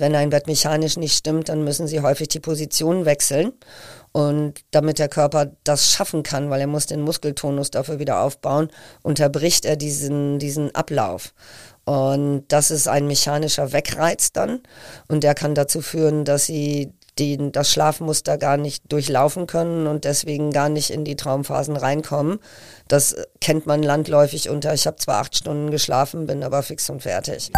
Wenn ein Bett mechanisch nicht stimmt, dann müssen sie häufig die Position wechseln. Und damit der Körper das schaffen kann, weil er muss den Muskeltonus dafür wieder aufbauen, unterbricht er diesen, diesen Ablauf. Und das ist ein mechanischer Wegreiz dann. Und der kann dazu führen, dass sie den, das Schlafmuster gar nicht durchlaufen können und deswegen gar nicht in die Traumphasen reinkommen. Das kennt man landläufig unter, ich habe zwar acht Stunden geschlafen, bin aber fix und fertig.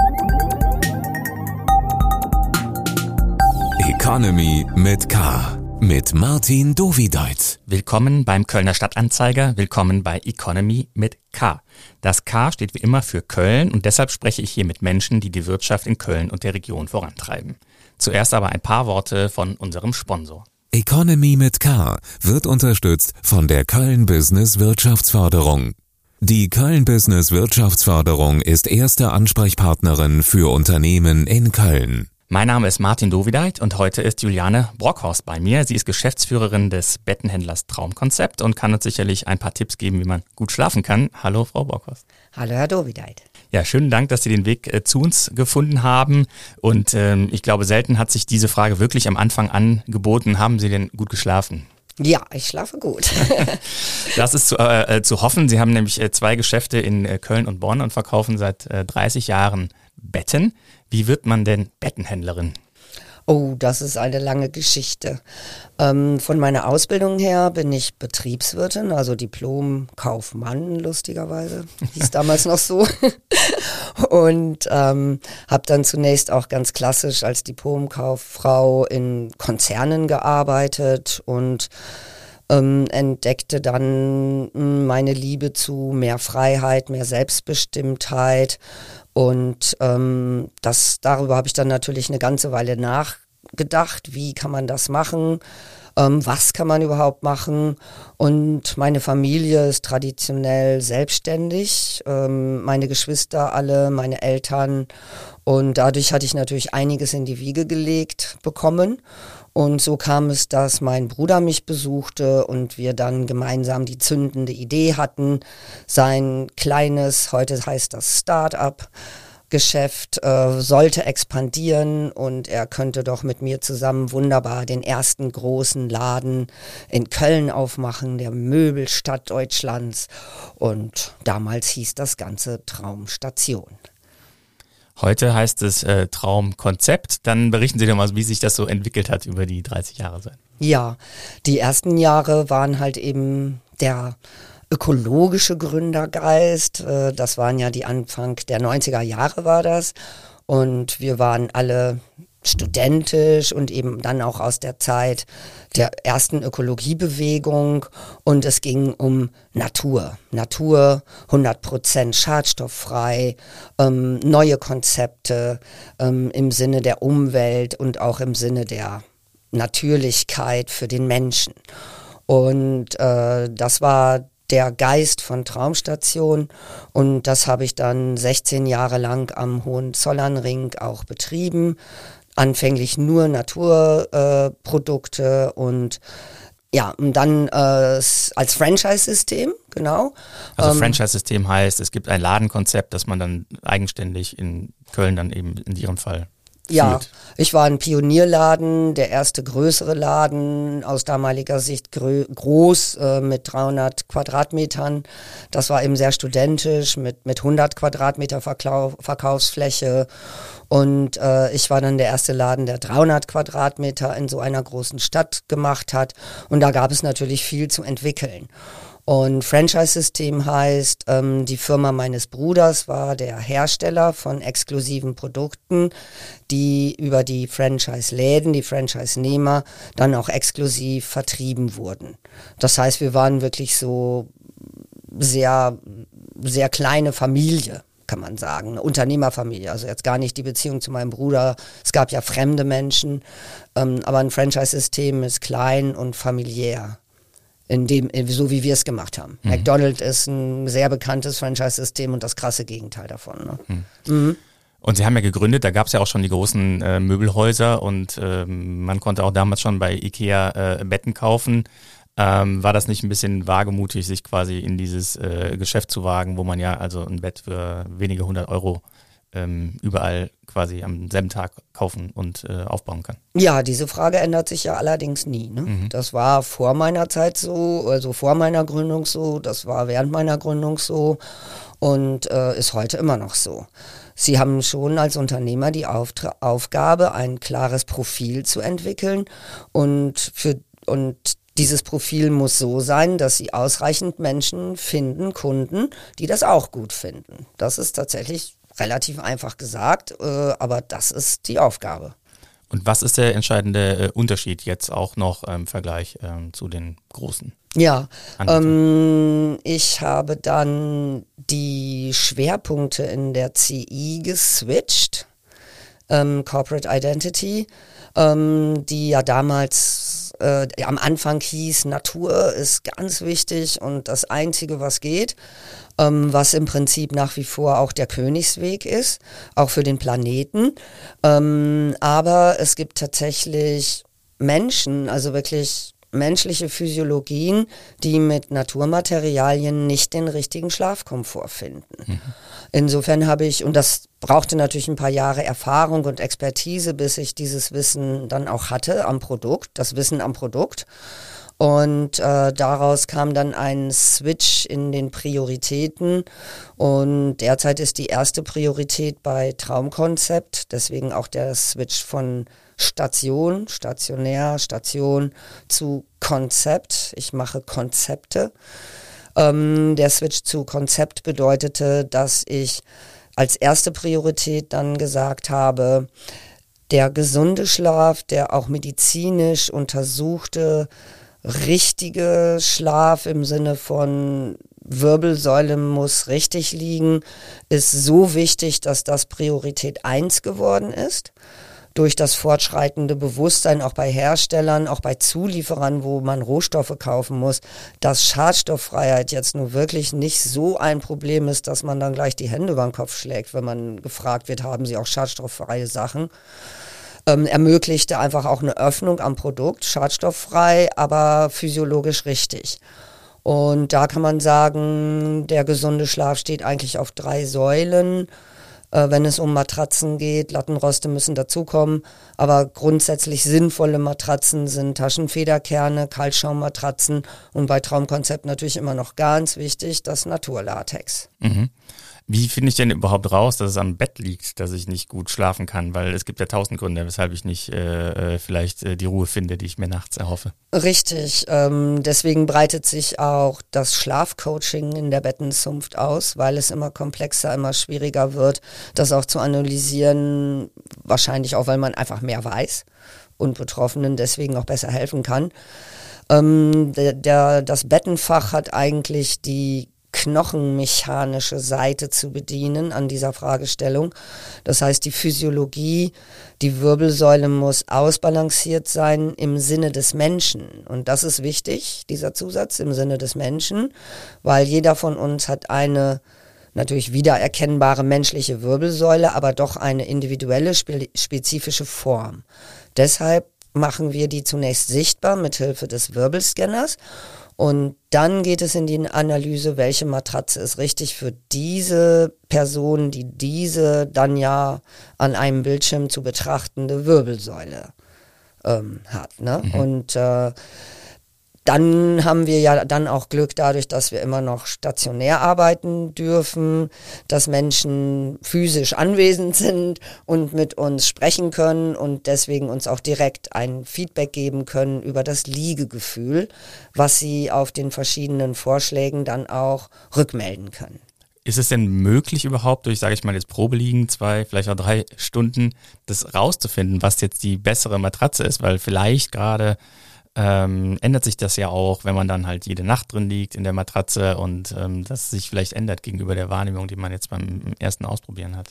Economy mit K. Mit Martin Dovideit. Willkommen beim Kölner Stadtanzeiger. Willkommen bei Economy mit K. Das K steht wie immer für Köln und deshalb spreche ich hier mit Menschen, die die Wirtschaft in Köln und der Region vorantreiben. Zuerst aber ein paar Worte von unserem Sponsor. Economy mit K wird unterstützt von der Köln Business Wirtschaftsförderung. Die Köln Business Wirtschaftsförderung ist erste Ansprechpartnerin für Unternehmen in Köln. Mein Name ist Martin Dovideit und heute ist Juliane Brockhorst bei mir. Sie ist Geschäftsführerin des Bettenhändlers Traumkonzept und kann uns sicherlich ein paar Tipps geben, wie man gut schlafen kann. Hallo, Frau Brockhorst. Hallo, Herr Dovideit. Ja, schönen Dank, dass Sie den Weg äh, zu uns gefunden haben. Und ähm, ich glaube, selten hat sich diese Frage wirklich am Anfang angeboten. Haben Sie denn gut geschlafen? Ja, ich schlafe gut. das ist zu, äh, äh, zu hoffen. Sie haben nämlich äh, zwei Geschäfte in äh, Köln und Bonn und verkaufen seit äh, 30 Jahren Betten. Wie wird man denn Bettenhändlerin? Oh, das ist eine lange Geschichte. Ähm, von meiner Ausbildung her bin ich Betriebswirtin, also Diplom-Kaufmann, lustigerweise, hieß damals noch so. Und ähm, habe dann zunächst auch ganz klassisch als Diplomkauffrau in Konzernen gearbeitet und ähm, entdeckte dann hm, meine Liebe zu mehr Freiheit, mehr Selbstbestimmtheit und ähm, das, darüber habe ich dann natürlich eine ganze Weile nachgedacht, wie kann man das machen, ähm, was kann man überhaupt machen. Und meine Familie ist traditionell selbstständig, ähm, meine Geschwister alle, meine Eltern. Und dadurch hatte ich natürlich einiges in die Wiege gelegt bekommen. Und so kam es, dass mein Bruder mich besuchte und wir dann gemeinsam die zündende Idee hatten, sein kleines, heute heißt das Start-up, Geschäft äh, sollte expandieren und er könnte doch mit mir zusammen wunderbar den ersten großen Laden in Köln aufmachen, der Möbelstadt Deutschlands. Und damals hieß das Ganze Traumstation. Heute heißt es äh, Traumkonzept. Dann berichten Sie doch mal, wie sich das so entwickelt hat über die 30 Jahre. Ja, die ersten Jahre waren halt eben der ökologische Gründergeist. Äh, das waren ja die Anfang der 90er Jahre war das. Und wir waren alle studentisch und eben dann auch aus der Zeit der ersten Ökologiebewegung und es ging um Natur. Natur 100% schadstofffrei, ähm, neue Konzepte ähm, im Sinne der Umwelt und auch im Sinne der Natürlichkeit für den Menschen. Und äh, das war der Geist von Traumstation und das habe ich dann 16 Jahre lang am Hohenzollernring auch betrieben anfänglich nur Naturprodukte äh, und ja, und dann äh, als Franchise-System, genau. Also ähm, Franchise-System heißt, es gibt ein Ladenkonzept, das man dann eigenständig in Köln dann eben in Ihrem Fall ja, ich war ein Pionierladen, der erste größere Laden aus damaliger Sicht groß äh, mit 300 Quadratmetern. Das war eben sehr studentisch mit, mit 100 Quadratmeter Verklau Verkaufsfläche. Und äh, ich war dann der erste Laden, der 300 Quadratmeter in so einer großen Stadt gemacht hat. Und da gab es natürlich viel zu entwickeln. Und Franchise-System heißt, ähm, die Firma meines Bruders war der Hersteller von exklusiven Produkten, die über die Franchise-Läden, die Franchise-Nehmer dann auch exklusiv vertrieben wurden. Das heißt, wir waren wirklich so sehr, sehr kleine Familie kann man sagen, eine Unternehmerfamilie. Also jetzt gar nicht die Beziehung zu meinem Bruder. Es gab ja fremde Menschen, ähm, aber ein Franchise-System ist klein und familiär in dem, so wie wir es gemacht haben. Mhm. McDonald's ist ein sehr bekanntes Franchise-System und das krasse Gegenteil davon. Ne? Mhm. Mhm. Und Sie haben ja gegründet, da gab es ja auch schon die großen äh, Möbelhäuser und ähm, man konnte auch damals schon bei Ikea äh, Betten kaufen. Ähm, war das nicht ein bisschen wagemutig, sich quasi in dieses äh, Geschäft zu wagen, wo man ja also ein Bett für wenige hundert Euro ähm, überall quasi am selben Tag kaufen und äh, aufbauen kann. Ja, diese Frage ändert sich ja allerdings nie. Ne? Mhm. Das war vor meiner Zeit so, also vor meiner Gründung so, das war während meiner Gründung so und äh, ist heute immer noch so. Sie haben schon als Unternehmer die Auftra Aufgabe, ein klares Profil zu entwickeln und für und dieses Profil muss so sein, dass sie ausreichend Menschen finden, Kunden, die das auch gut finden. Das ist tatsächlich relativ einfach gesagt, äh, aber das ist die Aufgabe. Und was ist der entscheidende äh, Unterschied jetzt auch noch im Vergleich ähm, zu den großen? Ja, ähm, ich habe dann die Schwerpunkte in der CI geswitcht, ähm, Corporate Identity, ähm, die ja damals äh, am Anfang hieß, Natur ist ganz wichtig und das Einzige, was geht ähm, was im Prinzip nach wie vor auch der Königsweg ist, auch für den Planeten. Ähm, aber es gibt tatsächlich Menschen, also wirklich menschliche Physiologien, die mit Naturmaterialien nicht den richtigen Schlafkomfort finden. Mhm. Insofern habe ich, und das brauchte natürlich ein paar Jahre Erfahrung und Expertise, bis ich dieses Wissen dann auch hatte am Produkt, das Wissen am Produkt. Und äh, daraus kam dann ein Switch in den Prioritäten. Und derzeit ist die erste Priorität bei Traumkonzept, deswegen auch der Switch von Station, stationär, Station zu Konzept. Ich mache Konzepte. Ähm, der Switch zu Konzept bedeutete, dass ich als erste Priorität dann gesagt habe, der gesunde Schlaf, der auch medizinisch untersuchte richtige Schlaf im Sinne von Wirbelsäule muss richtig liegen, ist so wichtig, dass das Priorität 1 geworden ist. Durch das fortschreitende Bewusstsein auch bei Herstellern, auch bei Zulieferern, wo man Rohstoffe kaufen muss, dass Schadstofffreiheit jetzt nur wirklich nicht so ein Problem ist, dass man dann gleich die Hände über den Kopf schlägt, wenn man gefragt wird, haben Sie auch schadstofffreie Sachen ähm, ermöglichte einfach auch eine Öffnung am Produkt, schadstofffrei, aber physiologisch richtig. Und da kann man sagen, der gesunde Schlaf steht eigentlich auf drei Säulen. Äh, wenn es um Matratzen geht, Lattenroste müssen dazukommen, aber grundsätzlich sinnvolle Matratzen sind Taschenfederkerne, Kaltschaummatratzen und bei Traumkonzept natürlich immer noch ganz wichtig das Naturlatex. Mhm. Wie finde ich denn überhaupt raus, dass es am Bett liegt, dass ich nicht gut schlafen kann? Weil es gibt ja tausend Gründe, weshalb ich nicht äh, äh, vielleicht äh, die Ruhe finde, die ich mir nachts erhoffe. Richtig. Ähm, deswegen breitet sich auch das Schlafcoaching in der Bettenzunft aus, weil es immer komplexer, immer schwieriger wird, das auch zu analysieren. Wahrscheinlich auch, weil man einfach mehr weiß und Betroffenen deswegen auch besser helfen kann. Ähm, der, der, das Bettenfach hat eigentlich die knochenmechanische Seite zu bedienen an dieser Fragestellung. Das heißt, die Physiologie, die Wirbelsäule muss ausbalanciert sein im Sinne des Menschen. Und das ist wichtig, dieser Zusatz im Sinne des Menschen, weil jeder von uns hat eine natürlich wiedererkennbare menschliche Wirbelsäule, aber doch eine individuelle, spezifische Form. Deshalb machen wir die zunächst sichtbar mit Hilfe des Wirbelscanners und dann geht es in die Analyse, welche Matratze ist richtig für diese Person, die diese dann ja an einem Bildschirm zu betrachtende Wirbelsäule ähm, hat. Ne? Mhm. Und äh, dann haben wir ja dann auch Glück dadurch, dass wir immer noch stationär arbeiten dürfen, dass Menschen physisch anwesend sind und mit uns sprechen können und deswegen uns auch direkt ein Feedback geben können über das Liegegefühl, was sie auf den verschiedenen Vorschlägen dann auch rückmelden können. Ist es denn möglich überhaupt durch, sage ich mal, jetzt Probeliegen, zwei, vielleicht auch drei Stunden, das rauszufinden, was jetzt die bessere Matratze ist? Weil vielleicht gerade ähm, ändert sich das ja auch, wenn man dann halt jede Nacht drin liegt in der Matratze und ähm, das sich vielleicht ändert gegenüber der Wahrnehmung, die man jetzt beim ersten Ausprobieren hat.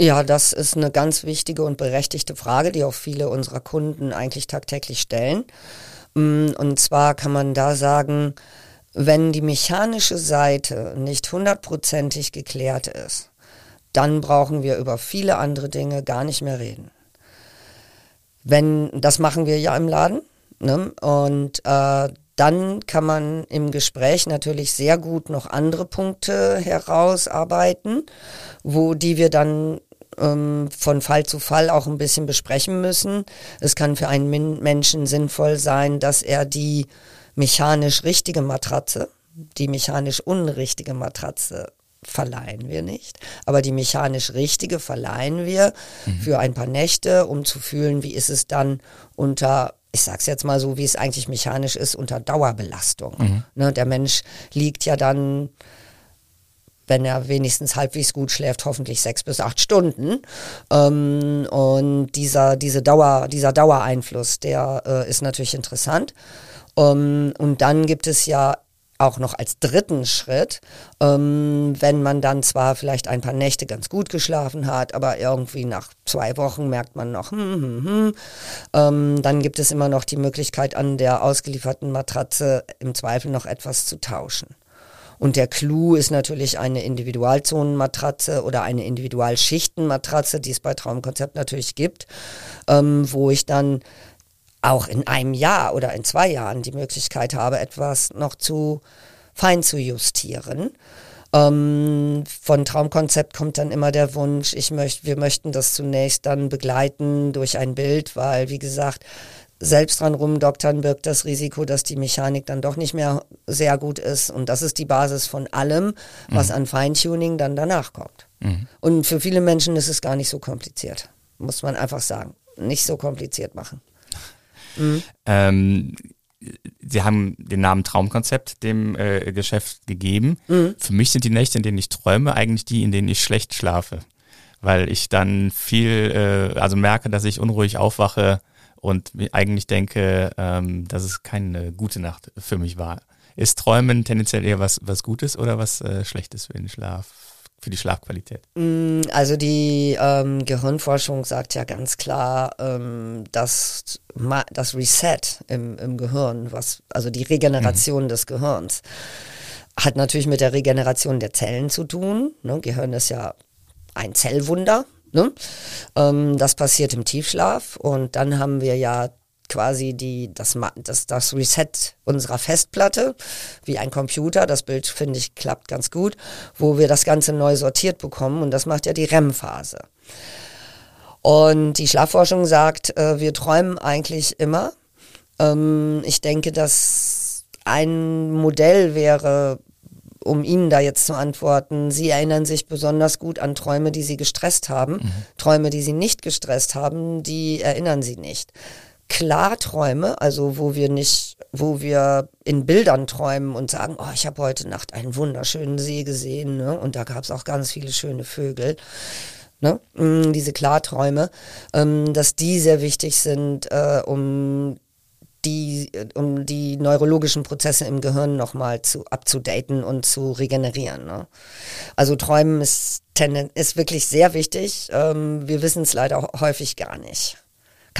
Ja, das ist eine ganz wichtige und berechtigte Frage, die auch viele unserer Kunden eigentlich tagtäglich stellen. Mm, und zwar kann man da sagen, wenn die mechanische Seite nicht hundertprozentig geklärt ist, dann brauchen wir über viele andere Dinge gar nicht mehr reden. Wenn, das machen wir ja im Laden, Ne? Und äh, dann kann man im Gespräch natürlich sehr gut noch andere Punkte herausarbeiten, wo die wir dann ähm, von Fall zu Fall auch ein bisschen besprechen müssen. Es kann für einen Menschen sinnvoll sein, dass er die mechanisch richtige Matratze, die mechanisch unrichtige Matratze verleihen wir nicht, aber die mechanisch richtige verleihen wir mhm. für ein paar Nächte, um zu fühlen, wie ist es dann unter ich sag's jetzt mal so, wie es eigentlich mechanisch ist, unter Dauerbelastung. Mhm. Ne, der Mensch liegt ja dann, wenn er wenigstens halbwegs gut schläft, hoffentlich sechs bis acht Stunden. Ähm, und dieser, diese Dauer, dieser Dauereinfluss, der äh, ist natürlich interessant. Ähm, und dann gibt es ja auch noch als dritten Schritt, ähm, wenn man dann zwar vielleicht ein paar Nächte ganz gut geschlafen hat, aber irgendwie nach zwei Wochen merkt man noch, hm, hm, hm, ähm, dann gibt es immer noch die Möglichkeit, an der ausgelieferten Matratze im Zweifel noch etwas zu tauschen. Und der Clou ist natürlich eine Individualzonenmatratze oder eine Individualschichtenmatratze, die es bei Traumkonzept natürlich gibt, ähm, wo ich dann auch in einem Jahr oder in zwei Jahren die Möglichkeit habe, etwas noch zu fein zu justieren. Ähm, von Traumkonzept kommt dann immer der Wunsch, ich möchte, wir möchten das zunächst dann begleiten durch ein Bild, weil, wie gesagt, selbst dran rumdoktern birgt das Risiko, dass die Mechanik dann doch nicht mehr sehr gut ist. Und das ist die Basis von allem, was mhm. an Feintuning dann danach kommt. Mhm. Und für viele Menschen ist es gar nicht so kompliziert, muss man einfach sagen. Nicht so kompliziert machen. Mhm. Ähm, Sie haben den Namen Traumkonzept dem äh, Geschäft gegeben. Mhm. Für mich sind die Nächte, in denen ich träume, eigentlich die, in denen ich schlecht schlafe. Weil ich dann viel, äh, also merke, dass ich unruhig aufwache und eigentlich denke, ähm, dass es keine gute Nacht für mich war. Ist Träumen tendenziell eher was, was Gutes oder was äh, Schlechtes für den Schlaf? Für die Schlafqualität? Mm, also die ähm, Gehirnforschung sagt ja ganz klar, ähm, dass das Reset im, im Gehirn, was also die Regeneration mhm. des Gehirns, hat natürlich mit der Regeneration der Zellen zu tun. Ne? Gehirn ist ja ein Zellwunder. Ne? Ähm, das passiert im Tiefschlaf und dann haben wir ja quasi die, das, das, das Reset unserer Festplatte, wie ein Computer. Das Bild, finde ich, klappt ganz gut, wo wir das Ganze neu sortiert bekommen und das macht ja die REM-Phase. Und die Schlafforschung sagt, äh, wir träumen eigentlich immer. Ähm, ich denke, dass ein Modell wäre, um Ihnen da jetzt zu antworten, Sie erinnern sich besonders gut an Träume, die Sie gestresst haben. Mhm. Träume, die Sie nicht gestresst haben, die erinnern Sie nicht. Klarträume, also wo wir nicht, wo wir in Bildern träumen und sagen, oh, ich habe heute Nacht einen wunderschönen See gesehen ne? und da gab es auch ganz viele schöne Vögel. Ne? Mm, diese Klarträume, ähm, dass die sehr wichtig sind, äh, um die, um die neurologischen Prozesse im Gehirn nochmal zu abzudaten und zu regenerieren. Ne? Also Träumen ist, ist wirklich sehr wichtig. Ähm, wir wissen es leider häufig gar nicht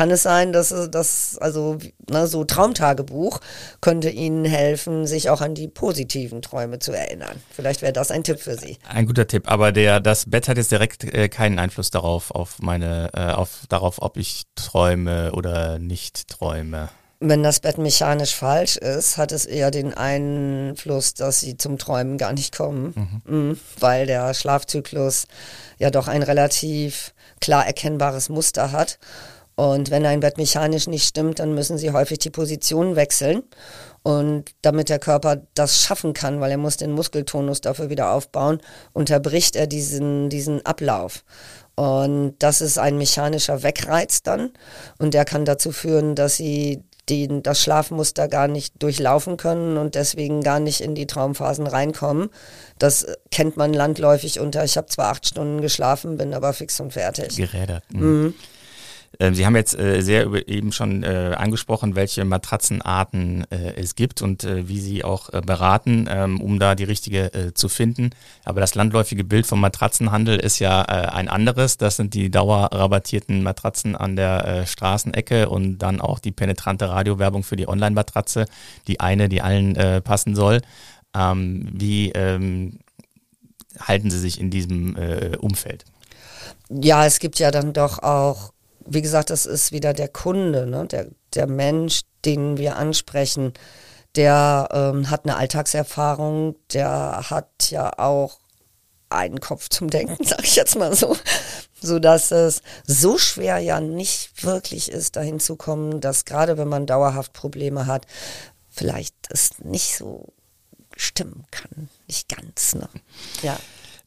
kann es sein, dass das, also ne, so Traumtagebuch könnte Ihnen helfen, sich auch an die positiven Träume zu erinnern. Vielleicht wäre das ein Tipp für Sie. Ein guter Tipp, aber der, das Bett hat jetzt direkt äh, keinen Einfluss darauf, auf meine, äh, auf, darauf, ob ich träume oder nicht träume. Wenn das Bett mechanisch falsch ist, hat es eher den Einfluss, dass sie zum Träumen gar nicht kommen, mhm. Mhm, weil der Schlafzyklus ja doch ein relativ klar erkennbares Muster hat. Und wenn ein Bett mechanisch nicht stimmt, dann müssen sie häufig die Position wechseln. Und damit der Körper das schaffen kann, weil er muss den Muskeltonus dafür wieder aufbauen, unterbricht er diesen, diesen Ablauf. Und das ist ein mechanischer Wegreiz dann. Und der kann dazu führen, dass sie die, das Schlafmuster gar nicht durchlaufen können und deswegen gar nicht in die Traumphasen reinkommen. Das kennt man landläufig unter, ich habe zwar acht Stunden geschlafen, bin aber fix und fertig. Gerädert. Mhm. Ähm, Sie haben jetzt äh, sehr eben schon äh, angesprochen, welche Matratzenarten äh, es gibt und wie Sie auch beraten, ähm, um da die richtige zu finden. Aber das landläufige Bild vom Matratzenhandel ist ja ein anderes. Das sind die dauerrabattierten Matratzen an der Straßenecke und dann auch die penetrante Radiowerbung für die Online-Matratze, die eine, die allen passen soll. Ähm, wie halten Sie sich in diesem Umfeld? Ja, es gibt ja dann doch auch wie gesagt, das ist wieder der Kunde, ne? der, der Mensch, den wir ansprechen, der ähm, hat eine Alltagserfahrung, der hat ja auch einen Kopf zum Denken, sag ich jetzt mal so. sodass es so schwer ja nicht wirklich ist, dahin zu kommen, dass gerade wenn man dauerhaft Probleme hat, vielleicht es nicht so stimmen kann. Nicht ganz, ne? Ja.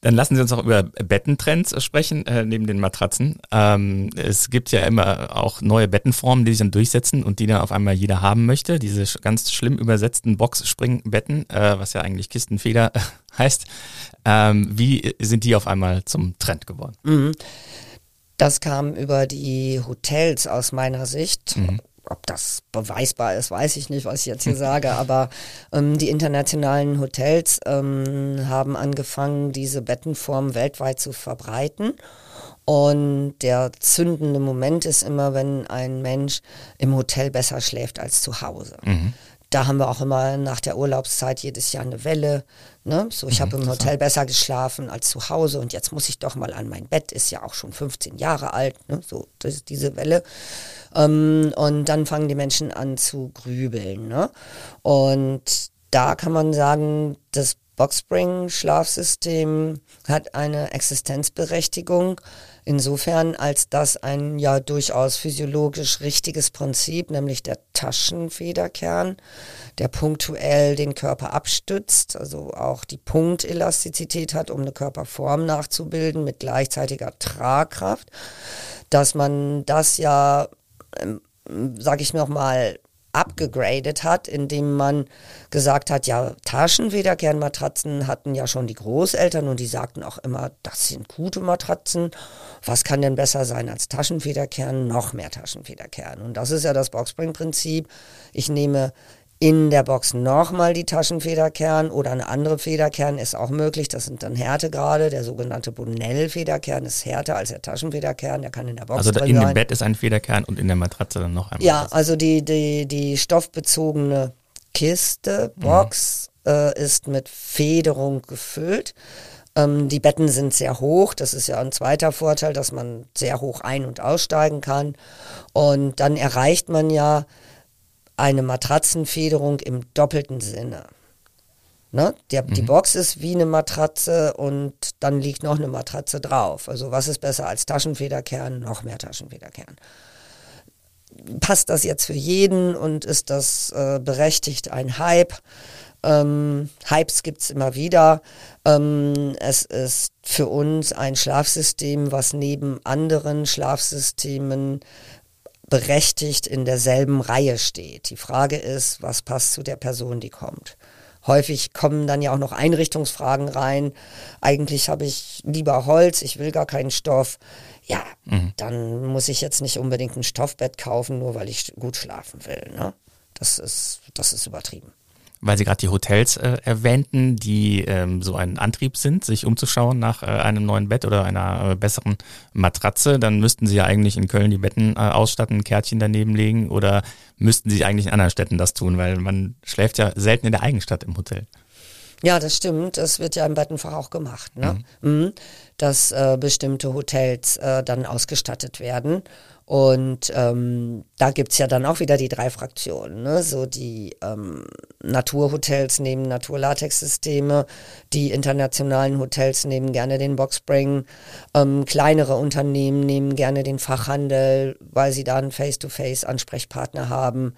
Dann lassen Sie uns auch über Bettentrends sprechen, äh, neben den Matratzen. Ähm, es gibt ja immer auch neue Bettenformen, die sich dann durchsetzen und die dann auf einmal jeder haben möchte. Diese ganz schlimm übersetzten Boxspringbetten, äh, was ja eigentlich Kistenfeder heißt. Ähm, wie sind die auf einmal zum Trend geworden? Mhm. Das kam über die Hotels aus meiner Sicht. Mhm ob das beweisbar ist, weiß ich nicht, was ich jetzt hier sage, aber ähm, die internationalen Hotels ähm, haben angefangen, diese Bettenform weltweit zu verbreiten. Und der zündende Moment ist immer, wenn ein Mensch im Hotel besser schläft als zu Hause. Mhm da haben wir auch immer nach der Urlaubszeit jedes Jahr eine Welle. Ne? So, ich mhm, habe im Hotel besser geschlafen als zu Hause und jetzt muss ich doch mal an mein Bett, ist ja auch schon 15 Jahre alt, ne? so das, diese Welle. Ähm, und dann fangen die Menschen an zu grübeln. Ne? Und da kann man sagen, das Boxspring-Schlafsystem hat eine Existenzberechtigung insofern, als dass ein ja durchaus physiologisch richtiges Prinzip, nämlich der Taschenfederkern, der punktuell den Körper abstützt, also auch die Punktelastizität hat, um eine Körperform nachzubilden mit gleichzeitiger Tragkraft, dass man das ja, ähm, sage ich noch mal, abgegradet hat, indem man gesagt hat, ja, Taschenfederkernmatratzen hatten ja schon die Großeltern und die sagten auch immer, das sind gute Matratzen. Was kann denn besser sein als Taschenfederkern? Noch mehr Taschenfederkern. Und das ist ja das Boxspring-Prinzip. Ich nehme in der Box nochmal die Taschenfederkern oder eine andere Federkern ist auch möglich. Das sind dann Härtegrade. Der sogenannte Bonell-Federkern ist härter als der Taschenfederkern. Der kann in der Box Also in dem Bett ist ein Federkern und in der Matratze dann noch einmal. Ja, also die, die, die stoffbezogene Kiste, mhm. Box mhm. äh, ist mit Federung gefüllt. Ähm, die Betten sind sehr hoch. Das ist ja ein zweiter Vorteil, dass man sehr hoch ein- und aussteigen kann. Und dann erreicht man ja eine Matratzenfederung im doppelten Sinne. Ne? Der, mhm. Die Box ist wie eine Matratze und dann liegt noch eine Matratze drauf. Also was ist besser als Taschenfederkern? Noch mehr Taschenfederkern. Passt das jetzt für jeden und ist das äh, berechtigt ein Hype? Ähm, Hypes gibt es immer wieder. Ähm, es ist für uns ein Schlafsystem, was neben anderen Schlafsystemen berechtigt in derselben Reihe steht. Die Frage ist, was passt zu der Person, die kommt. Häufig kommen dann ja auch noch Einrichtungsfragen rein. Eigentlich habe ich lieber Holz, ich will gar keinen Stoff. Ja, mhm. dann muss ich jetzt nicht unbedingt ein Stoffbett kaufen, nur weil ich gut schlafen will. Ne? Das, ist, das ist übertrieben weil Sie gerade die Hotels äh, erwähnten, die ähm, so ein Antrieb sind, sich umzuschauen nach äh, einem neuen Bett oder einer äh, besseren Matratze, dann müssten Sie ja eigentlich in Köln die Betten äh, ausstatten, ein Kärtchen daneben legen oder müssten Sie eigentlich in anderen Städten das tun, weil man schläft ja selten in der Eigenstadt im Hotel. Ja, das stimmt. Das wird ja im Bettenfach auch gemacht, ne? Mhm. Mhm. dass äh, bestimmte Hotels äh, dann ausgestattet werden. Und ähm, da gibt's ja dann auch wieder die drei Fraktionen. Ne? So die ähm, Naturhotels nehmen Naturlatex-Systeme, die internationalen Hotels nehmen gerne den Boxspring, ähm, kleinere Unternehmen nehmen gerne den Fachhandel, weil sie da einen Face-to-Face-Ansprechpartner haben.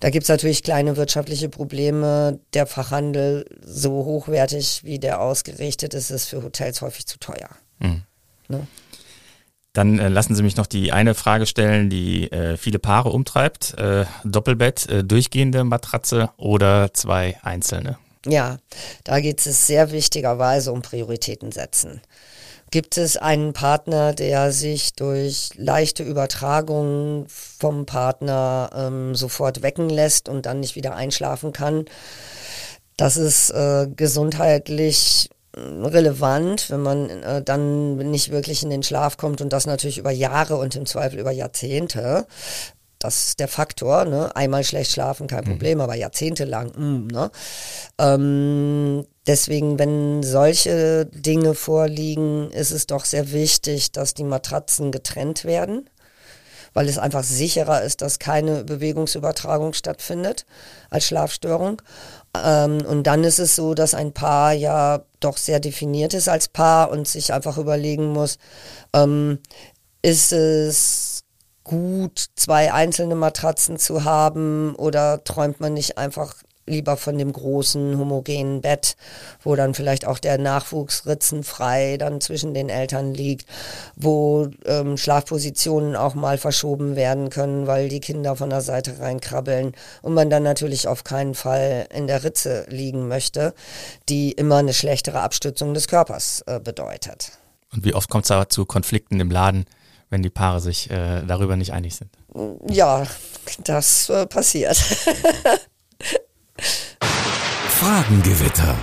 Da gibt's natürlich kleine wirtschaftliche Probleme. Der Fachhandel, so hochwertig wie der ausgerichtet ist, ist für Hotels häufig zu teuer. Mhm. Ne? Dann äh, lassen Sie mich noch die eine Frage stellen, die äh, viele Paare umtreibt. Äh, Doppelbett, äh, durchgehende Matratze oder zwei einzelne? Ja, da geht es sehr wichtigerweise um Prioritäten setzen. Gibt es einen Partner, der sich durch leichte Übertragung vom Partner ähm, sofort wecken lässt und dann nicht wieder einschlafen kann? Das ist äh, gesundheitlich relevant, wenn man äh, dann nicht wirklich in den Schlaf kommt und das natürlich über Jahre und im Zweifel über Jahrzehnte. Das ist der Faktor, ne? Einmal schlecht schlafen, kein mhm. Problem, aber jahrzehntelang, mh, mm, ne? Ähm, deswegen, wenn solche Dinge vorliegen, ist es doch sehr wichtig, dass die Matratzen getrennt werden weil es einfach sicherer ist, dass keine Bewegungsübertragung stattfindet als Schlafstörung. Ähm, und dann ist es so, dass ein Paar ja doch sehr definiert ist als Paar und sich einfach überlegen muss, ähm, ist es gut, zwei einzelne Matratzen zu haben oder träumt man nicht einfach lieber von dem großen homogenen Bett, wo dann vielleicht auch der Nachwuchs ritzenfrei dann zwischen den Eltern liegt, wo ähm, Schlafpositionen auch mal verschoben werden können, weil die Kinder von der Seite reinkrabbeln und man dann natürlich auf keinen Fall in der Ritze liegen möchte, die immer eine schlechtere Abstützung des Körpers äh, bedeutet. Und wie oft kommt es aber zu Konflikten im Laden, wenn die Paare sich äh, darüber nicht einig sind? Ja, das äh, passiert. Fragengewitter.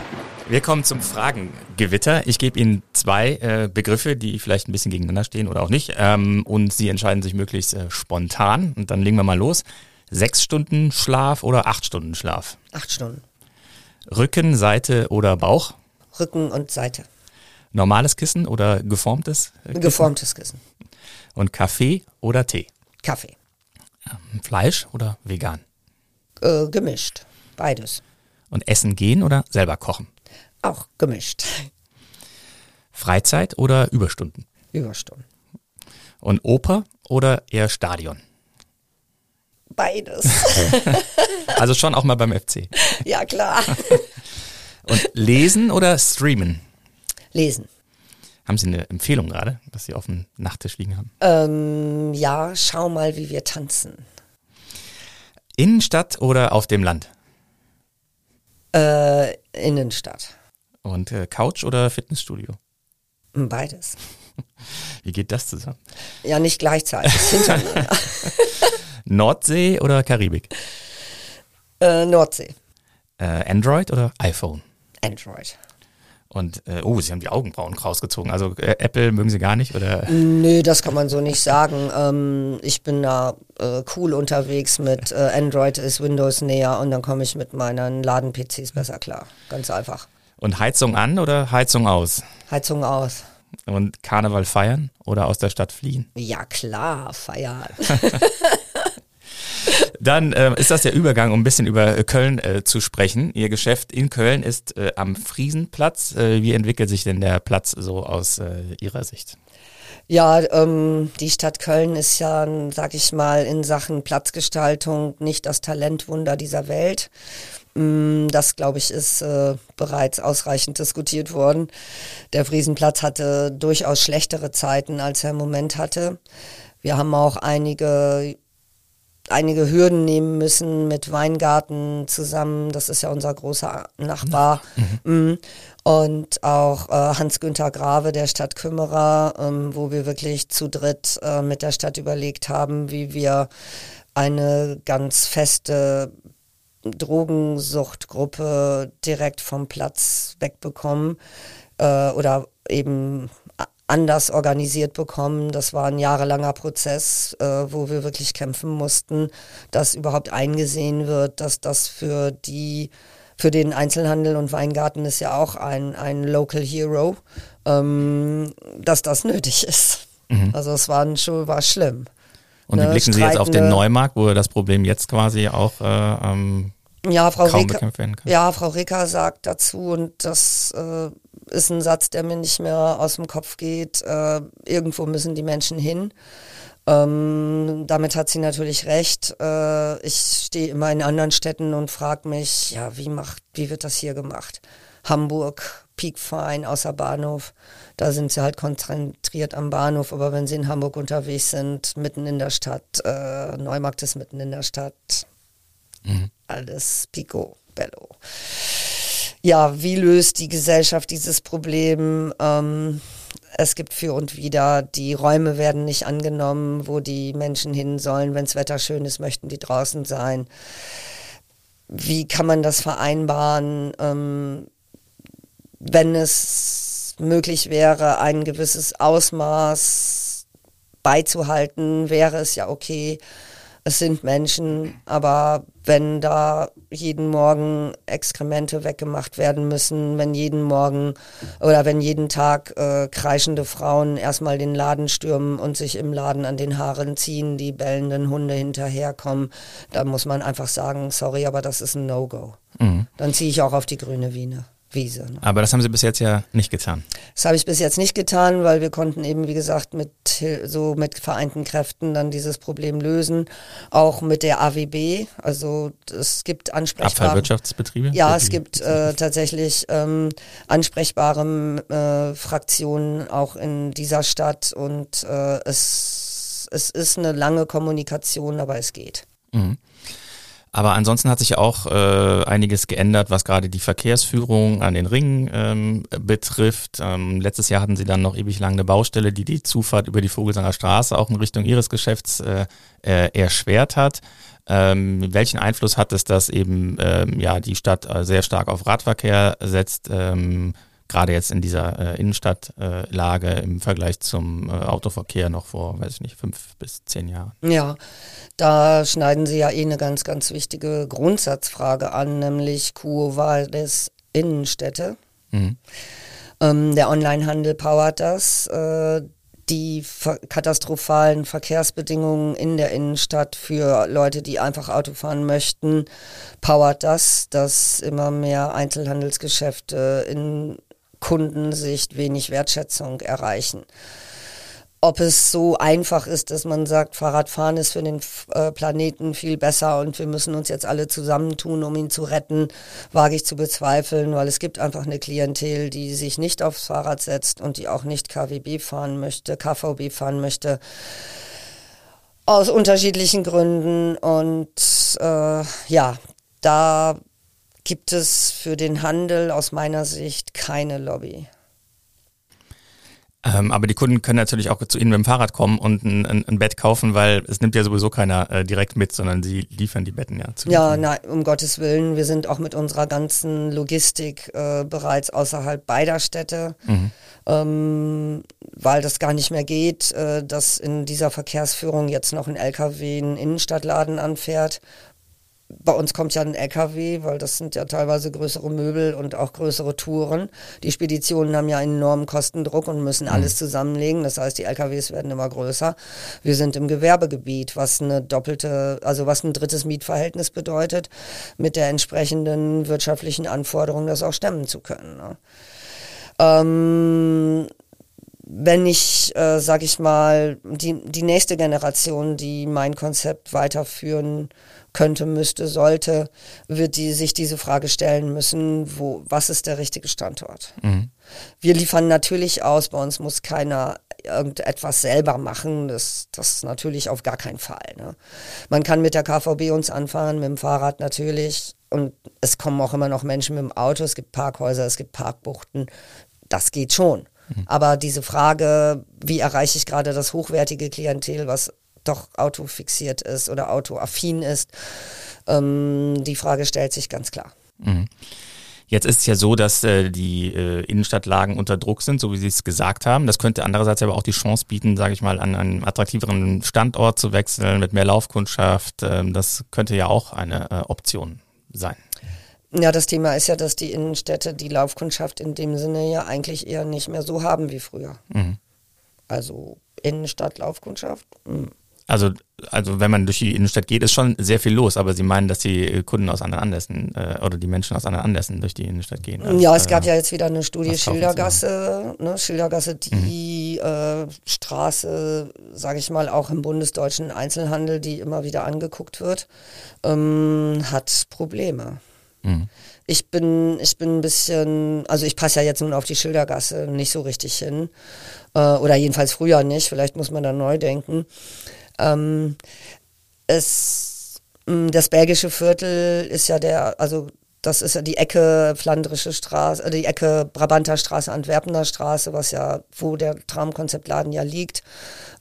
Wir kommen zum Fragengewitter. Ich gebe Ihnen zwei äh, Begriffe, die vielleicht ein bisschen gegeneinander stehen oder auch nicht. Ähm, und Sie entscheiden sich möglichst äh, spontan. Und dann legen wir mal los. Sechs Stunden Schlaf oder acht Stunden Schlaf? Acht Stunden. Rücken, Seite oder Bauch? Rücken und Seite. Normales Kissen oder geformtes? Äh, Kissen? Geformtes Kissen. Und Kaffee oder Tee? Kaffee. Ähm, Fleisch oder vegan? Äh, gemischt. Beides. Und essen gehen oder selber kochen? Auch gemischt. Freizeit oder Überstunden? Überstunden. Und Oper oder eher Stadion? Beides. also schon auch mal beim FC. Ja, klar. Und lesen oder streamen? Lesen. Haben Sie eine Empfehlung gerade, was Sie auf dem Nachttisch liegen haben? Ähm, ja, schau mal, wie wir tanzen. Innenstadt oder auf dem Land? Äh, Innenstadt. Und äh, Couch oder Fitnessstudio? Beides. Wie geht das zusammen? Ja, nicht gleichzeitig, hintereinander. Nordsee oder Karibik? Äh, Nordsee. Äh, Android oder iPhone? Android. Und, äh, oh, Sie haben die Augenbrauen rausgezogen. Also äh, Apple mögen Sie gar nicht, oder? Nö, das kann man so nicht sagen. Ähm, ich bin da äh, cool unterwegs mit äh, Android ist Windows näher und dann komme ich mit meinen Laden-PCs besser klar. Ganz einfach. Und Heizung an oder Heizung aus? Heizung aus. Und Karneval feiern oder aus der Stadt fliehen? Ja klar, feiern. Dann äh, ist das der Übergang, um ein bisschen über äh, Köln äh, zu sprechen. Ihr Geschäft in Köln ist äh, am Friesenplatz. Äh, wie entwickelt sich denn der Platz so aus äh, Ihrer Sicht? Ja, ähm, die Stadt Köln ist ja, sag ich mal, in Sachen Platzgestaltung nicht das Talentwunder dieser Welt. Mm, das, glaube ich, ist äh, bereits ausreichend diskutiert worden. Der Friesenplatz hatte durchaus schlechtere Zeiten, als er im Moment hatte. Wir haben auch einige einige Hürden nehmen müssen mit Weingarten zusammen. Das ist ja unser großer Nachbar. Mhm. Mm. Und auch äh, Hans-Günther Grave, der Stadtkümmerer, ähm, wo wir wirklich zu dritt äh, mit der Stadt überlegt haben, wie wir eine ganz feste Drogensuchtgruppe direkt vom Platz wegbekommen äh, oder eben anders organisiert bekommen. Das war ein jahrelanger Prozess, äh, wo wir wirklich kämpfen mussten, dass überhaupt eingesehen wird, dass das für die für den Einzelhandel und Weingarten ist ja auch ein, ein Local Hero, ähm, dass das nötig ist. Mhm. Also es war, schon, war schlimm. Und wie ne, blicken Sie jetzt auf den Neumarkt, wo das Problem jetzt quasi auch äh, ähm, ja, Frau kaum bekämpft werden kann? Ja, Frau Ricker sagt dazu und das äh, ist ein Satz, der mir nicht mehr aus dem Kopf geht. Äh, irgendwo müssen die Menschen hin. Ähm, damit hat sie natürlich recht. Äh, ich stehe immer in anderen Städten und frage mich, ja, wie macht, wie wird das hier gemacht? Hamburg, Peak Fine außer Bahnhof. Da sind sie halt konzentriert am Bahnhof, aber wenn sie in Hamburg unterwegs sind, mitten in der Stadt, äh, Neumarkt ist mitten in der Stadt, mhm. Alles Pico, Bello ja, wie löst die Gesellschaft dieses Problem? Ähm, es gibt für und wieder, die Räume werden nicht angenommen, wo die Menschen hin sollen. Wenn das Wetter schön ist, möchten die draußen sein. Wie kann man das vereinbaren, ähm, wenn es möglich wäre, ein gewisses Ausmaß beizuhalten, wäre es ja okay. Es sind Menschen, aber wenn da jeden Morgen Exkremente weggemacht werden müssen, wenn jeden Morgen oder wenn jeden Tag äh, kreischende Frauen erstmal den Laden stürmen und sich im Laden an den Haaren ziehen, die bellenden Hunde hinterherkommen, da muss man einfach sagen, sorry, aber das ist ein No-Go. Mhm. Dann ziehe ich auch auf die grüne Wiene. Wiese. Ne? Aber das haben Sie bis jetzt ja nicht getan. Das habe ich bis jetzt nicht getan, weil wir konnten eben, wie gesagt, mit so mit vereinten Kräften dann dieses Problem lösen. Auch mit der AWB. Also es gibt ansprechbare Abfallwirtschaftsbetriebe. Ja, es gibt äh, tatsächlich ähm, ansprechbare äh, Fraktionen auch in dieser Stadt und äh, es es ist eine lange Kommunikation, aber es geht. Mhm. Aber ansonsten hat sich auch äh, einiges geändert, was gerade die Verkehrsführung an den Ringen ähm, betrifft. Ähm, letztes Jahr hatten sie dann noch ewig lang eine Baustelle, die die Zufahrt über die Vogelsanger Straße auch in Richtung ihres Geschäfts äh, äh, erschwert hat. Ähm, welchen Einfluss hat es, dass eben ähm, ja die Stadt äh, sehr stark auf Radverkehr setzt? Ähm, gerade jetzt in dieser äh, Innenstadtlage äh, im Vergleich zum äh, Autoverkehr noch vor, weiß ich nicht, fünf bis zehn Jahren. Ja, da schneiden Sie ja eh eine ganz, ganz wichtige Grundsatzfrage an, nämlich Quo Vadis Innenstädte. Mhm. Ähm, der Onlinehandel powert das. Äh, die ver katastrophalen Verkehrsbedingungen in der Innenstadt für Leute, die einfach Auto fahren möchten, powert das, dass immer mehr Einzelhandelsgeschäfte in Kundensicht wenig Wertschätzung erreichen. Ob es so einfach ist, dass man sagt, Fahrradfahren ist für den äh, Planeten viel besser und wir müssen uns jetzt alle zusammentun, um ihn zu retten, wage ich zu bezweifeln, weil es gibt einfach eine Klientel, die sich nicht aufs Fahrrad setzt und die auch nicht KWB fahren möchte, KVB fahren möchte aus unterschiedlichen Gründen. Und äh, ja, da gibt es für den Handel aus meiner Sicht keine Lobby. Ähm, aber die Kunden können natürlich auch zu Ihnen mit dem Fahrrad kommen und ein, ein, ein Bett kaufen, weil es nimmt ja sowieso keiner äh, direkt mit, sondern Sie liefern die Betten ja zu. Ja, nein, um Gottes Willen. Wir sind auch mit unserer ganzen Logistik äh, bereits außerhalb beider Städte, mhm. ähm, weil das gar nicht mehr geht, äh, dass in dieser Verkehrsführung jetzt noch ein LKW einen Innenstadtladen anfährt bei uns kommt ja ein LKW, weil das sind ja teilweise größere Möbel und auch größere Touren. Die Speditionen haben ja einen enormen Kostendruck und müssen alles mhm. zusammenlegen. Das heißt, die LKWs werden immer größer. Wir sind im Gewerbegebiet, was eine doppelte, also was ein drittes Mietverhältnis bedeutet, mit der entsprechenden wirtschaftlichen Anforderung, das auch stemmen zu können. Ne? Ähm, wenn ich, äh, sag ich mal, die, die nächste Generation, die mein Konzept weiterführen könnte, müsste, sollte, wird die sich diese Frage stellen müssen, wo, was ist der richtige Standort? Mhm. Wir liefern natürlich aus, bei uns muss keiner irgendetwas selber machen, das, das natürlich auf gar keinen Fall. Ne? Man kann mit der KVB uns anfahren, mit dem Fahrrad natürlich und es kommen auch immer noch Menschen mit dem Auto, es gibt Parkhäuser, es gibt Parkbuchten, das geht schon. Mhm. Aber diese Frage, wie erreiche ich gerade das hochwertige Klientel, was doch autofixiert ist oder autoaffin ist. Ähm, die Frage stellt sich ganz klar. Mhm. Jetzt ist es ja so, dass äh, die äh, Innenstadtlagen unter Druck sind, so wie Sie es gesagt haben. Das könnte andererseits aber auch die Chance bieten, sage ich mal, an einen attraktiveren Standort zu wechseln mit mehr Laufkundschaft. Ähm, das könnte ja auch eine äh, Option sein. Ja, das Thema ist ja, dass die Innenstädte die Laufkundschaft in dem Sinne ja eigentlich eher nicht mehr so haben wie früher. Mhm. Also Innenstadt-Laufkundschaft. Mhm. Also, also wenn man durch die Innenstadt geht, ist schon sehr viel los, aber Sie meinen, dass die Kunden aus anderen Anlässen äh, oder die Menschen aus anderen Anlässen durch die Innenstadt gehen? Als, ja, es gab äh, ja jetzt wieder eine Studie Schildergasse, ne, Schildergasse, die mhm. äh, Straße, sage ich mal, auch im bundesdeutschen Einzelhandel, die immer wieder angeguckt wird, ähm, hat Probleme. Mhm. Ich bin, ich bin ein bisschen, also ich passe ja jetzt nun auf die Schildergasse nicht so richtig hin. Äh, oder jedenfalls früher nicht, vielleicht muss man da neu denken. Ähm, es, das belgische Viertel ist ja der, also das ist ja die Ecke Flandrische Straße, äh, die Ecke Brabanter Straße, Antwerpener Straße, was ja, wo der Traumkonzeptladen ja liegt,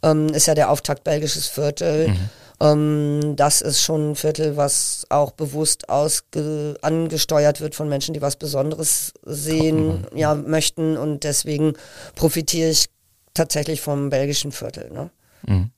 ähm, ist ja der Auftakt belgisches Viertel. Mhm. Ähm, das ist schon ein Viertel, was auch bewusst ausge angesteuert wird von Menschen, die was Besonderes sehen, ja, möchten und deswegen profitiere ich tatsächlich vom belgischen Viertel. Ne? Mhm.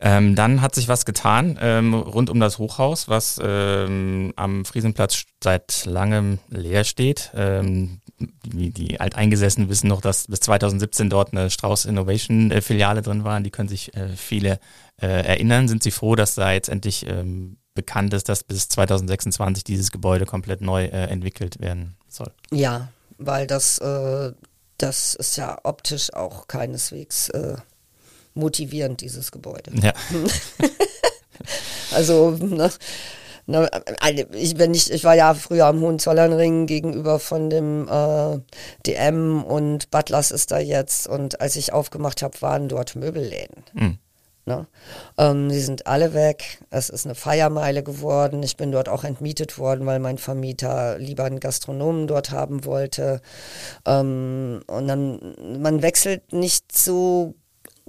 Ähm, dann hat sich was getan ähm, rund um das Hochhaus, was ähm, am Friesenplatz seit langem leer steht. Ähm, die, die Alteingesessenen wissen noch, dass bis 2017 dort eine Strauß Innovation äh, Filiale drin war. Die können sich äh, viele äh, erinnern. Sind Sie froh, dass da jetzt endlich ähm, bekannt ist, dass bis 2026 dieses Gebäude komplett neu äh, entwickelt werden soll? Ja, weil das, äh, das ist ja optisch auch keineswegs äh, motivierend, dieses Gebäude. Ja. also, ne, ne, ich, wenn ich, ich war ja früher am Hohenzollernring gegenüber von dem äh, DM und Butlers ist da jetzt und als ich aufgemacht habe, waren dort Möbelläden. Mhm. Ne? Ähm, die sind alle weg. Es ist eine Feiermeile geworden. Ich bin dort auch entmietet worden, weil mein Vermieter lieber einen Gastronomen dort haben wollte. Ähm, und dann, man wechselt nicht so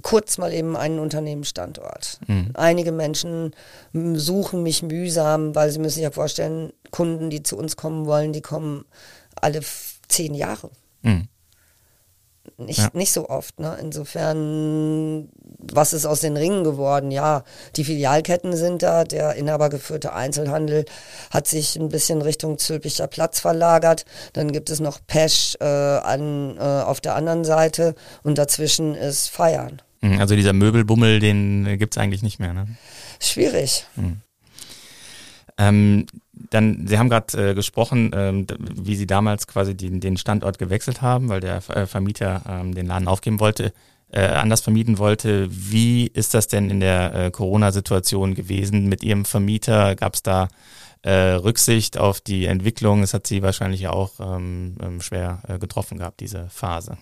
kurz mal eben einen Unternehmensstandort. Mhm. Einige Menschen suchen mich mühsam, weil sie müssen sich ja vorstellen, Kunden, die zu uns kommen wollen, die kommen alle zehn Jahre. Mhm. Nicht, ja. nicht so oft. Ne? Insofern, was ist aus den Ringen geworden? Ja, die Filialketten sind da. Der inhabergeführte Einzelhandel hat sich ein bisschen Richtung Zülpicher Platz verlagert. Dann gibt es noch Pesch äh, an, äh, auf der anderen Seite und dazwischen ist Feiern. Mhm, also dieser Möbelbummel, den gibt es eigentlich nicht mehr, ne? Schwierig. Mhm. Ähm, dann, Sie haben gerade äh, gesprochen, ähm, wie Sie damals quasi den, den Standort gewechselt haben, weil der äh, Vermieter ähm, den Laden aufgeben wollte, äh, anders vermieten wollte. Wie ist das denn in der äh, Corona-Situation gewesen mit Ihrem Vermieter? Gab es da äh, Rücksicht auf die Entwicklung? Es hat Sie wahrscheinlich auch ähm, ähm schwer äh, getroffen gehabt, diese Phase.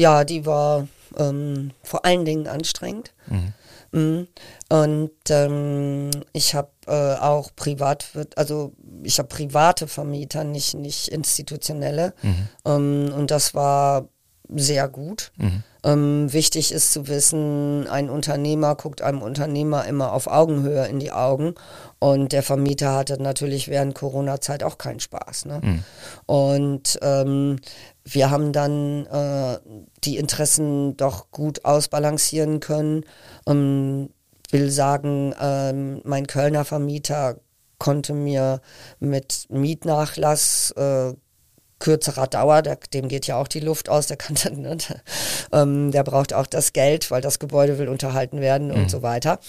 Ja, die war ähm, vor allen Dingen anstrengend. Mhm. Mhm. Und ähm, ich habe äh, auch privat, also ich habe private Vermieter, nicht, nicht institutionelle. Mhm. Ähm, und das war sehr gut. Mhm. Ähm, wichtig ist zu wissen, ein Unternehmer guckt einem Unternehmer immer auf Augenhöhe in die Augen und der Vermieter hatte natürlich während Corona-Zeit auch keinen Spaß. Ne? Mhm. Und ähm, wir haben dann äh, die Interessen doch gut ausbalancieren können. Ähm, will sagen, ähm, mein Kölner Vermieter konnte mir mit Mietnachlass äh, kürzerer Dauer, der, dem geht ja auch die Luft aus, der kann dann, ne, ähm, der braucht auch das Geld, weil das Gebäude will unterhalten werden mhm. und so weiter.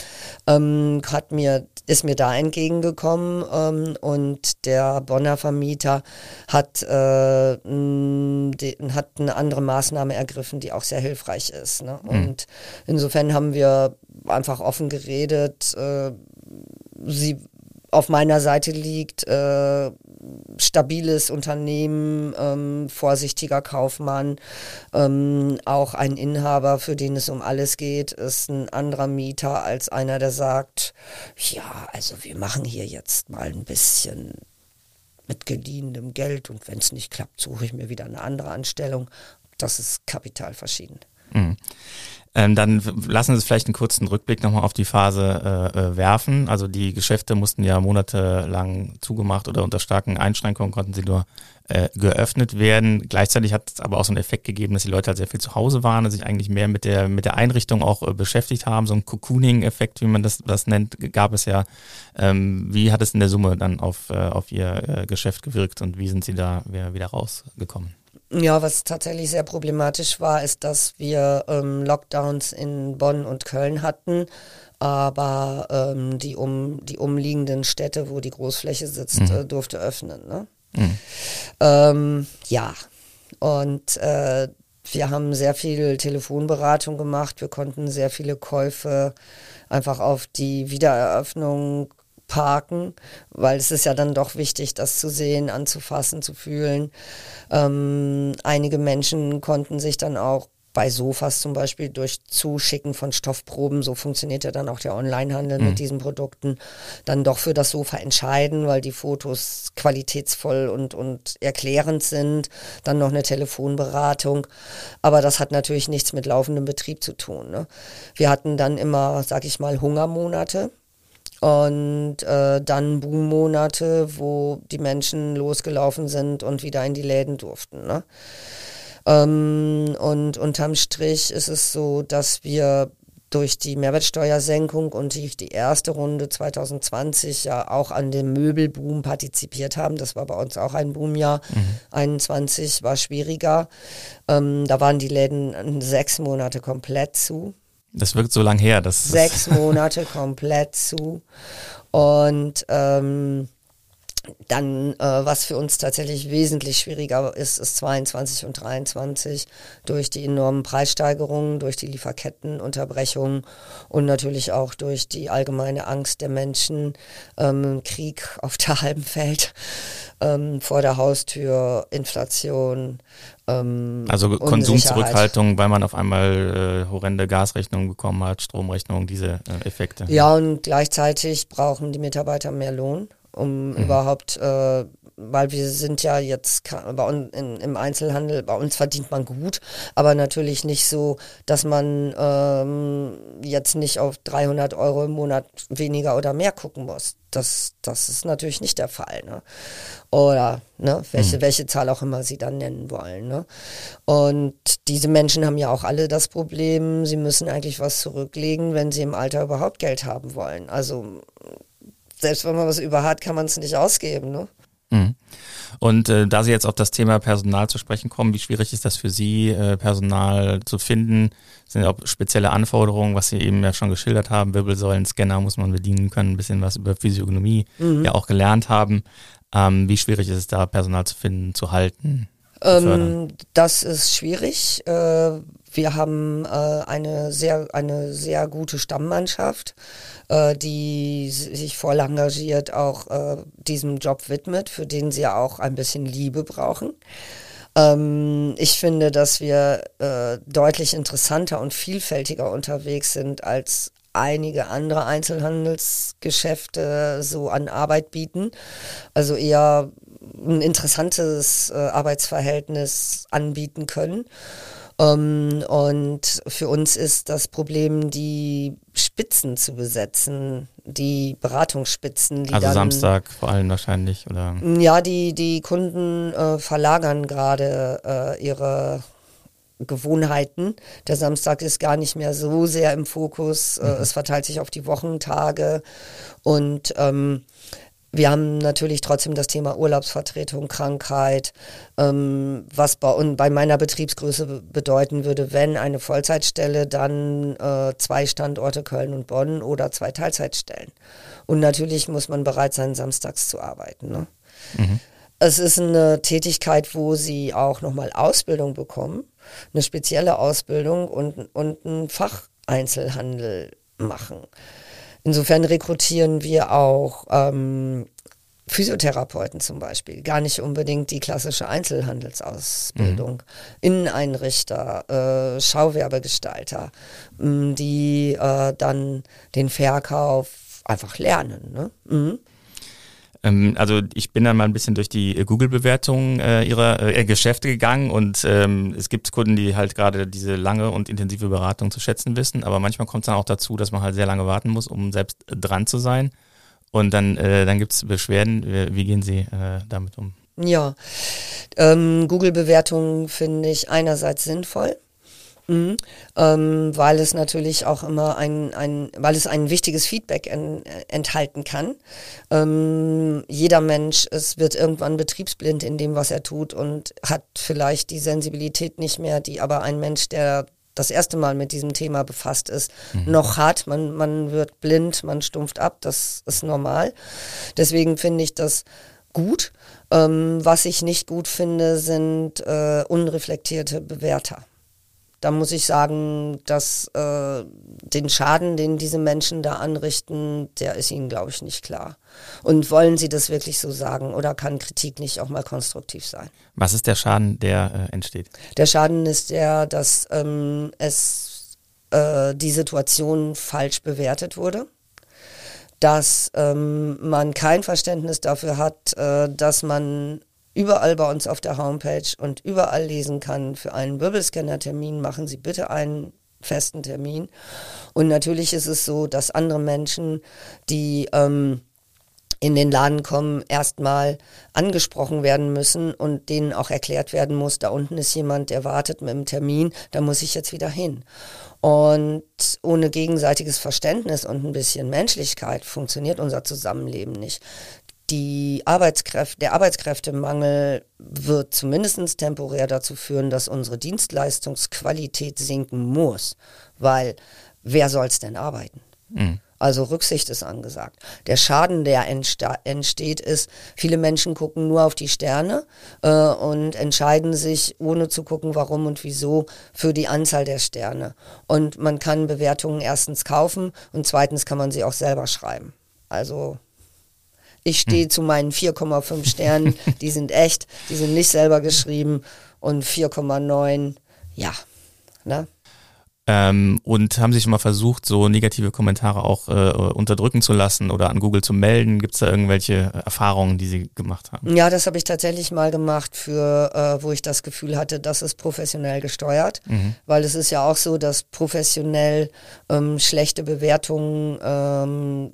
Ähm, hat mir, ist mir da entgegengekommen ähm, und der Bonner Vermieter hat, äh, die, hat eine andere Maßnahme ergriffen, die auch sehr hilfreich ist. Ne? Mhm. Und insofern haben wir einfach offen geredet. Äh, sie auf meiner Seite liegt, äh, stabiles Unternehmen, ähm, vorsichtiger Kaufmann, ähm, auch ein Inhaber, für den es um alles geht, ist ein anderer Mieter als einer, der sagt, ja, also wir machen hier jetzt mal ein bisschen mit geliehenem Geld und wenn es nicht klappt, suche ich mir wieder eine andere Anstellung. Das ist kapital verschieden. Mhm. Ähm, dann lassen Sie es vielleicht einen kurzen Rückblick nochmal auf die Phase äh, äh, werfen. Also die Geschäfte mussten ja monatelang zugemacht oder unter starken Einschränkungen konnten sie nur äh, geöffnet werden. Gleichzeitig hat es aber auch so einen Effekt gegeben, dass die Leute halt sehr viel zu Hause waren und sich eigentlich mehr mit der mit der Einrichtung auch äh, beschäftigt haben. So ein Cocooning-Effekt, wie man das, das nennt, gab es ja. Ähm, wie hat es in der Summe dann auf, äh, auf Ihr äh, Geschäft gewirkt und wie sind Sie da wieder rausgekommen? Ja, was tatsächlich sehr problematisch war, ist, dass wir ähm, Lockdowns in Bonn und Köln hatten, aber ähm, die, um, die umliegenden Städte, wo die Großfläche sitzt, mhm. äh, durfte öffnen. Ne? Mhm. Ähm, ja, und äh, wir haben sehr viel Telefonberatung gemacht. Wir konnten sehr viele Käufe einfach auf die Wiedereröffnung parken, weil es ist ja dann doch wichtig, das zu sehen, anzufassen, zu fühlen. Ähm, einige Menschen konnten sich dann auch bei Sofas zum Beispiel durch Zuschicken von Stoffproben, so funktioniert ja dann auch der Onlinehandel mhm. mit diesen Produkten, dann doch für das Sofa entscheiden, weil die Fotos qualitätsvoll und, und erklärend sind. Dann noch eine Telefonberatung. Aber das hat natürlich nichts mit laufendem Betrieb zu tun. Ne? Wir hatten dann immer, sag ich mal, Hungermonate. Und äh, dann Boom-Monate, wo die Menschen losgelaufen sind und wieder in die Läden durften. Ne? Ähm, und unterm Strich ist es so, dass wir durch die Mehrwertsteuersenkung und die, die erste Runde 2020 ja auch an dem Möbelboom partizipiert haben. Das war bei uns auch ein Boomjahr. Mhm. 21 war schwieriger. Ähm, da waren die Läden sechs Monate komplett zu. Das wirkt so lang her. Das sechs Monate komplett zu. Und ähm, dann, äh, was für uns tatsächlich wesentlich schwieriger ist, ist 22 und 23 durch die enormen Preissteigerungen, durch die Lieferkettenunterbrechungen und natürlich auch durch die allgemeine Angst der Menschen, ähm, Krieg auf der halben Welt, ähm, vor der Haustür, Inflation. Ähm, also Konsumzurückhaltung, weil man auf einmal äh, horrende Gasrechnungen bekommen hat, Stromrechnungen, diese äh, Effekte. Ja, und gleichzeitig brauchen die Mitarbeiter mehr Lohn um mhm. überhaupt, äh, weil wir sind ja jetzt bei uns in, im Einzelhandel, bei uns verdient man gut, aber natürlich nicht so, dass man ähm, jetzt nicht auf 300 Euro im Monat weniger oder mehr gucken muss. Das, das ist natürlich nicht der Fall. Ne? Oder ne, welche, mhm. welche Zahl auch immer sie dann nennen wollen. Ne? Und diese Menschen haben ja auch alle das Problem, sie müssen eigentlich was zurücklegen, wenn sie im Alter überhaupt Geld haben wollen. Also selbst wenn man was über hat, kann man es nicht ausgeben. Ne? Mhm. Und äh, da Sie jetzt auf das Thema Personal zu sprechen kommen, wie schwierig ist das für Sie, äh, Personal zu finden? Sind auch spezielle Anforderungen, was Sie eben ja schon geschildert haben? Wirbelsäulen, Scanner muss man bedienen können, ein bisschen was über Physiognomie mhm. ja auch gelernt haben. Ähm, wie schwierig ist es da, Personal zu finden, zu halten? Ähm, das ist schwierig. Äh, wir haben äh, eine sehr eine sehr gute Stammmannschaft, äh, die sich voll engagiert auch äh, diesem Job widmet, für den sie auch ein bisschen Liebe brauchen. Ähm, ich finde, dass wir äh, deutlich interessanter und vielfältiger unterwegs sind als einige andere Einzelhandelsgeschäfte so an Arbeit bieten. Also eher ein interessantes äh, Arbeitsverhältnis anbieten können. Ähm, und für uns ist das Problem, die Spitzen zu besetzen, die Beratungsspitzen. Die also dann, Samstag vor allem wahrscheinlich, oder? Ja, die, die Kunden äh, verlagern gerade äh, ihre Gewohnheiten. Der Samstag ist gar nicht mehr so sehr im Fokus. Äh, mhm. Es verteilt sich auf die Wochentage und ähm, wir haben natürlich trotzdem das Thema Urlaubsvertretung, Krankheit, ähm, was bei, und bei meiner Betriebsgröße bedeuten würde, wenn eine Vollzeitstelle, dann äh, zwei Standorte Köln und Bonn oder zwei Teilzeitstellen. Und natürlich muss man bereit sein, samstags zu arbeiten. Ne? Mhm. Es ist eine Tätigkeit, wo sie auch nochmal Ausbildung bekommen, eine spezielle Ausbildung und, und einen Facheinzelhandel machen. Insofern rekrutieren wir auch ähm, Physiotherapeuten zum Beispiel, gar nicht unbedingt die klassische Einzelhandelsausbildung, mhm. Inneneinrichter, äh, Schauwerbegestalter, mh, die äh, dann den Verkauf einfach lernen. Ne? Mhm. Ähm, also ich bin dann mal ein bisschen durch die Google-Bewertungen äh, ihrer äh, Geschäfte gegangen und ähm, es gibt Kunden, die halt gerade diese lange und intensive Beratung zu schätzen wissen, aber manchmal kommt es dann auch dazu, dass man halt sehr lange warten muss, um selbst dran zu sein. Und dann, äh, dann gibt es Beschwerden. Wie gehen Sie äh, damit um? Ja, ähm, Google-Bewertungen finde ich einerseits sinnvoll. Mhm. Ähm, weil es natürlich auch immer ein, ein, weil es ein wichtiges Feedback en, enthalten kann. Ähm, jeder Mensch es wird irgendwann betriebsblind in dem, was er tut und hat vielleicht die Sensibilität nicht mehr, die aber ein Mensch, der das erste Mal mit diesem Thema befasst ist, mhm. noch hat. Man, man wird blind, man stumpft ab, das ist normal. Deswegen finde ich das gut. Ähm, was ich nicht gut finde, sind äh, unreflektierte Bewerter da muss ich sagen, dass äh, den Schaden, den diese Menschen da anrichten, der ist ihnen, glaube ich, nicht klar. Und wollen sie das wirklich so sagen oder kann Kritik nicht auch mal konstruktiv sein? Was ist der Schaden, der äh, entsteht? Der Schaden ist der, dass ähm, es äh, die Situation falsch bewertet wurde dass ähm, man kein Verständnis dafür hat, äh, dass man überall bei uns auf der Homepage und überall lesen kann, für einen Wirbelscanner-Termin machen Sie bitte einen festen Termin. Und natürlich ist es so, dass andere Menschen, die ähm, in den Laden kommen, erstmal angesprochen werden müssen und denen auch erklärt werden muss, da unten ist jemand, der wartet mit dem Termin, da muss ich jetzt wieder hin. Und ohne gegenseitiges Verständnis und ein bisschen Menschlichkeit funktioniert unser Zusammenleben nicht. Die Arbeitskräfte, der Arbeitskräftemangel wird zumindest temporär dazu führen, dass unsere Dienstleistungsqualität sinken muss, weil wer soll es denn arbeiten? Mhm. Also Rücksicht ist angesagt. Der Schaden, der entsteht, ist, viele Menschen gucken nur auf die Sterne äh, und entscheiden sich, ohne zu gucken, warum und wieso, für die Anzahl der Sterne. Und man kann Bewertungen erstens kaufen und zweitens kann man sie auch selber schreiben. Also ich stehe hm. zu meinen 4,5 Sternen, die sind echt, die sind nicht selber geschrieben und 4,9, ja. Ne? Ähm, und haben sich mal versucht, so negative Kommentare auch äh, unterdrücken zu lassen oder an Google zu melden? Gibt es da irgendwelche Erfahrungen, die Sie gemacht haben? Ja, das habe ich tatsächlich mal gemacht, für äh, wo ich das Gefühl hatte, das ist professionell gesteuert. Mhm. Weil es ist ja auch so, dass professionell ähm, schlechte Bewertungen ähm,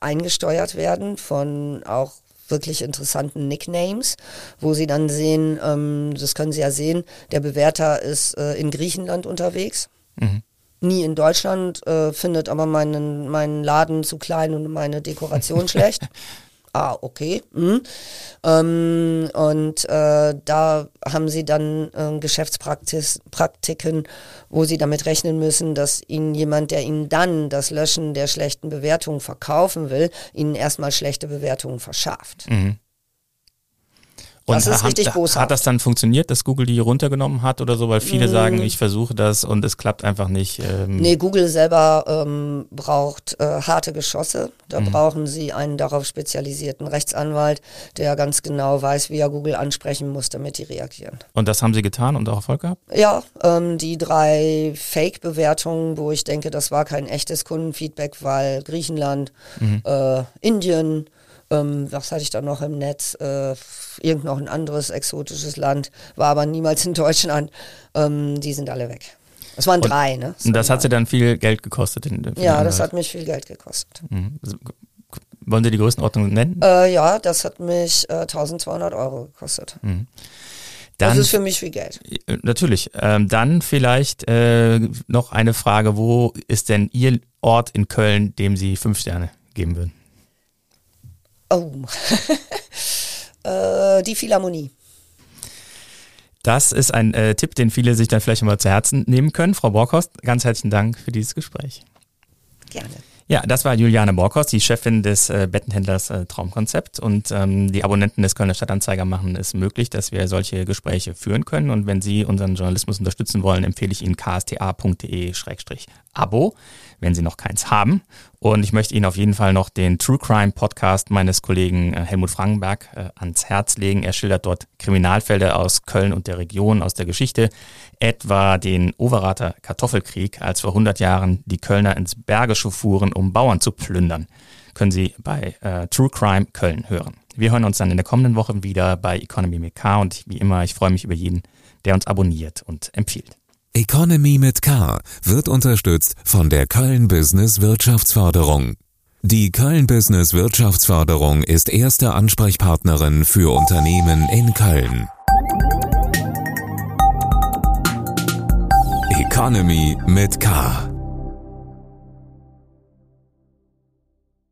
eingesteuert werden von auch wirklich interessanten Nicknames, wo sie dann sehen, ähm, das können sie ja sehen, der Bewerter ist äh, in Griechenland unterwegs Mhm. Nie in Deutschland, äh, findet aber meinen, meinen Laden zu klein und meine Dekoration schlecht. Ah, okay. Mhm. Ähm, und äh, da haben sie dann äh, Geschäftspraktiken, wo sie damit rechnen müssen, dass ihnen jemand, der ihnen dann das Löschen der schlechten Bewertungen verkaufen will, ihnen erstmal schlechte Bewertungen verschafft. Mhm. Und das ist richtig boshaft. Hat das dann funktioniert, dass Google die runtergenommen hat oder so? Weil viele mm. sagen, ich versuche das und es klappt einfach nicht. Ähm. Nee, Google selber ähm, braucht äh, harte Geschosse. Da mm. brauchen sie einen darauf spezialisierten Rechtsanwalt, der ganz genau weiß, wie er Google ansprechen muss, damit die reagieren. Und das haben sie getan und auch Erfolg gehabt? Ja, ähm, die drei Fake-Bewertungen, wo ich denke, das war kein echtes Kundenfeedback, weil Griechenland, mhm. äh, Indien, ähm, was hatte ich da noch im Netz? Äh, irgend noch ein anderes exotisches Land, war aber niemals in Deutschland. Ähm, die sind alle weg. Es waren und, drei, ne? Das und das hat sie dann viel Geld gekostet? In, ja, das hat mich viel Geld gekostet. Mhm. Wollen Sie die Größenordnung nennen? Äh, ja, das hat mich äh, 1200 Euro gekostet. Mhm. Dann, das ist für mich viel Geld. Äh, natürlich. Ähm, dann vielleicht äh, noch eine Frage. Wo ist denn Ihr Ort in Köln, dem Sie fünf Sterne geben würden? Oh. äh, die Philharmonie. Das ist ein äh, Tipp, den viele sich dann vielleicht mal zu Herzen nehmen können. Frau Borkhorst, ganz herzlichen Dank für dieses Gespräch. Gerne. Ja, das war Juliane Borkhorst, die Chefin des äh, Bettenhändlers äh, Traumkonzept. Und ähm, die Abonnenten des Kölner Stadtanzeiger machen es möglich, dass wir solche Gespräche führen können. Und wenn Sie unseren Journalismus unterstützen wollen, empfehle ich Ihnen ksta.de-abo wenn Sie noch keins haben. Und ich möchte Ihnen auf jeden Fall noch den True Crime Podcast meines Kollegen äh, Helmut Frankenberg äh, ans Herz legen. Er schildert dort Kriminalfälle aus Köln und der Region, aus der Geschichte, etwa den Overater Kartoffelkrieg, als vor 100 Jahren die Kölner ins Bergische fuhren, um Bauern zu plündern. Können Sie bei äh, True Crime Köln hören. Wir hören uns dann in der kommenden Woche wieder bei Economy MK und wie immer, ich freue mich über jeden, der uns abonniert und empfiehlt. Economy mit K wird unterstützt von der Köln Business Wirtschaftsförderung. Die Köln Business Wirtschaftsförderung ist erste Ansprechpartnerin für Unternehmen in Köln. Economy mit K.